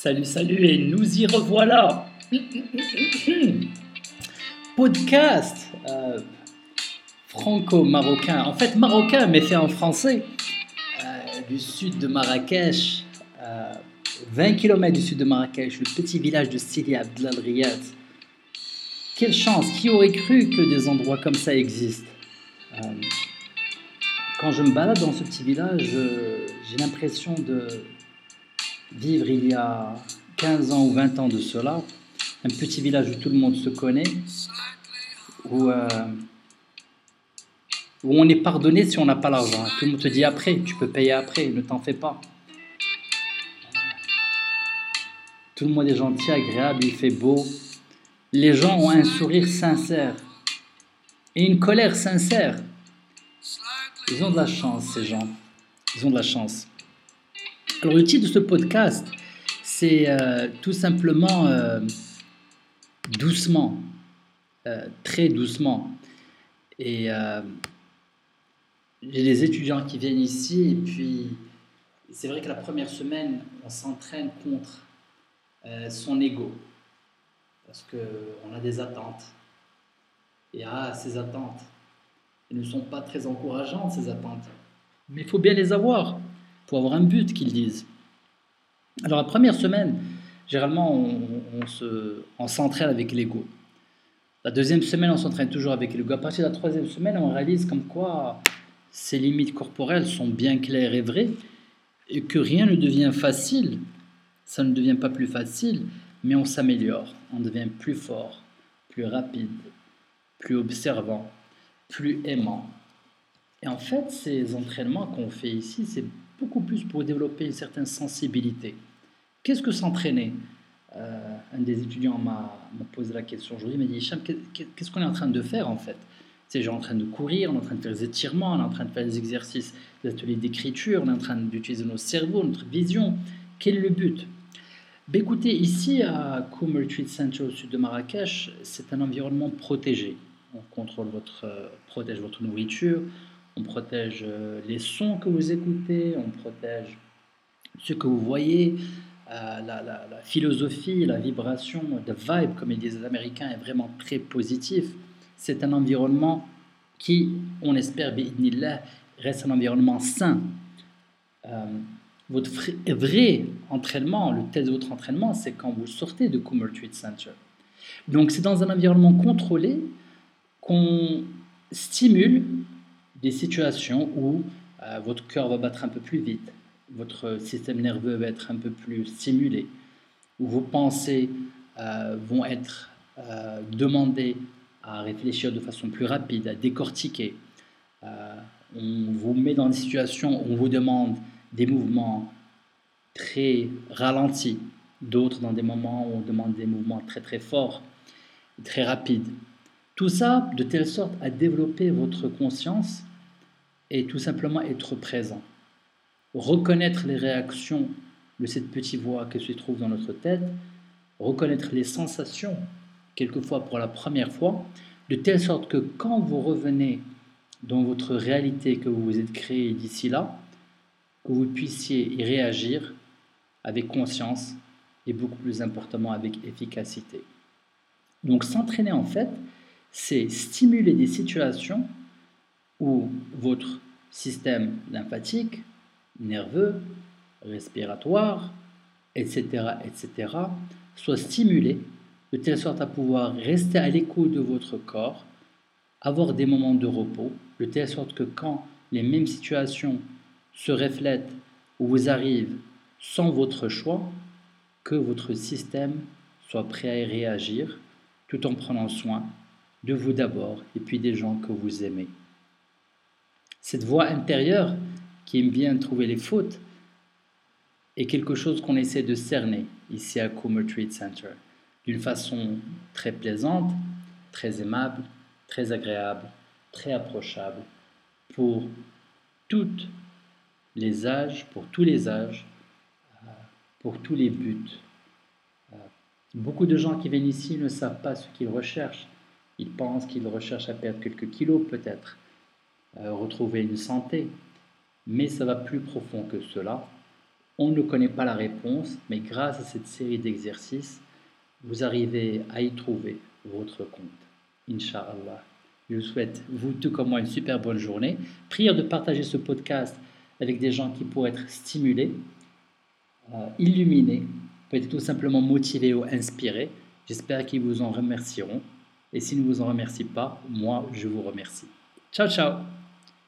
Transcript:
Salut, salut, et nous y revoilà. Podcast euh, franco-marocain. En fait, marocain, mais fait en français. Euh, du sud de Marrakech, 20 euh, km du sud de Marrakech, le petit village de Sidi Abdel Riyad. Quelle chance, qui aurait cru que des endroits comme ça existent? Quand je me balade dans ce petit village, j'ai l'impression de vivre il y a 15 ans ou 20 ans de cela, un petit village où tout le monde se connaît, où, euh, où on est pardonné si on n'a pas l'argent. Tout le monde te dit après, tu peux payer après, ne t'en fais pas. Tout le monde est gentil, agréable, il fait beau. Les gens ont un sourire sincère et une colère sincère. Ils ont de la chance, ces gens. Ils ont de la chance. Alors le titre de ce podcast, c'est euh, tout simplement euh, doucement, euh, très doucement. Et j'ai des étudiants qui viennent ici et puis c'est vrai que la première semaine, on s'entraîne contre son ego parce qu'on a des attentes. Et ah, ces attentes, elles ne sont pas très encourageantes, ces attentes. Mais il faut bien les avoir pour avoir un but, qu'ils disent. Alors la première semaine, généralement, on, s'entraîne avec l'ego. La deuxième semaine, on s'entraîne toujours avec l'ego. À partir de la troisième semaine, on réalise comme quoi ces limites corporelles sont bien claires et vraies et que rien ne devient facile. Ça ne devient pas plus facile, mais on s'améliore. On devient plus fort, plus rapide, plus observant, plus aimant. Et en fait, ces entraînements qu'on fait ici, c'est beaucoup plus pour développer une certaine sensibilité. Qu'est-ce que s'entraîner euh, Un des étudiants m'a posé la question aujourd'hui, il m'a dit Hicham, qu'est-ce qu'on est en train de faire en fait? C'est genre en train de courir, on est en train de faire des étirements, on est en train de faire des exercices, des ateliers d'écriture, on est en train d'utiliser nos cerveaux, notre vision. Quel est le but? Ben Écoutez, ici à Koum Retreat Center au sud de Marrakech, c'est un environnement protégé. On contrôle votre, euh, protège votre nourriture, on protège euh, les sons que vous écoutez, on protège ce que vous voyez, euh, la, philosophie, la vibration, the vibe, comme ils disent les Américains, est vraiment très positif. C'est un environnement qui, on espère, reste un environnement sain. Euh, votre vrai entraînement, le test de votre entraînement, c'est quand vous sortez de Coomer Treat Center. Donc c'est dans un environnement contrôlé qu'on stimule des situations où euh, votre cœur va battre un peu plus vite, votre système nerveux va être un peu plus stimulé, où vos pensées euh, vont être euh, demandées à réfléchir de façon plus rapide, à décortiquer. on vous met dans des situations où on vous demande des mouvements très ralentis, d'autres dans des moments où on demande des mouvements très très forts, très rapides. Tout ça de telle sorte à développer votre conscience et tout simplement être présent. Reconnaître les réactions de cette petite voix qui se trouve dans notre tête, reconnaître les sensations, quelquefois pour la première fois, de telle sorte que quand vous revenez dans votre réalité que vous vous êtes créée d'ici là, que vous puissiez y réagir avec conscience et beaucoup plus importantement avec efficacité. Donc s'entraîner en fait, c'est stimuler des situations où votre système lymphatique, nerveux, respiratoire, etc., etc., soit stimulé de telle sorte à pouvoir rester à l'écoute de votre corps, avoir des moments de repos, de telle sorte que quand les mêmes situations se reflètent ou vous arrivent sans votre choix, que votre système soit prêt à réagir tout en prenant soin de vous d'abord et puis des gens que vous aimez. Cette voix intérieure qui aime bien trouver les fautes est quelque chose qu'on essaie de cerner ici à Coomer Treat Center d'une façon très plaisante, très aimable, très agréable, très approchable pour toutes les âges, pour tous les âges, euh, pour tous les buts. Euh, beaucoup de gens qui viennent ici ne savent pas ce qu'ils recherchent. Ils pensent qu'ils recherchent à perdre quelques kilos peut-être. Euh, retrouver une santé. Mais ça va plus profond que cela. On ne connaît pas la réponse, mais grâce à cette série d'exercices, vous arrivez à y trouver votre compte. Inch'Allah. Je vous souhaite, vous tout comme moi, une super bonne journée. Prière de partager ce podcast avec des gens qui pourraient être stimulés, euh, illuminés, peut-être tout simplement motivés ou inspirés. J'espère qu'ils vous en remercieront. Et s'ils ne vous en remercient pas, moi, je vous remercie. Ciao, ciao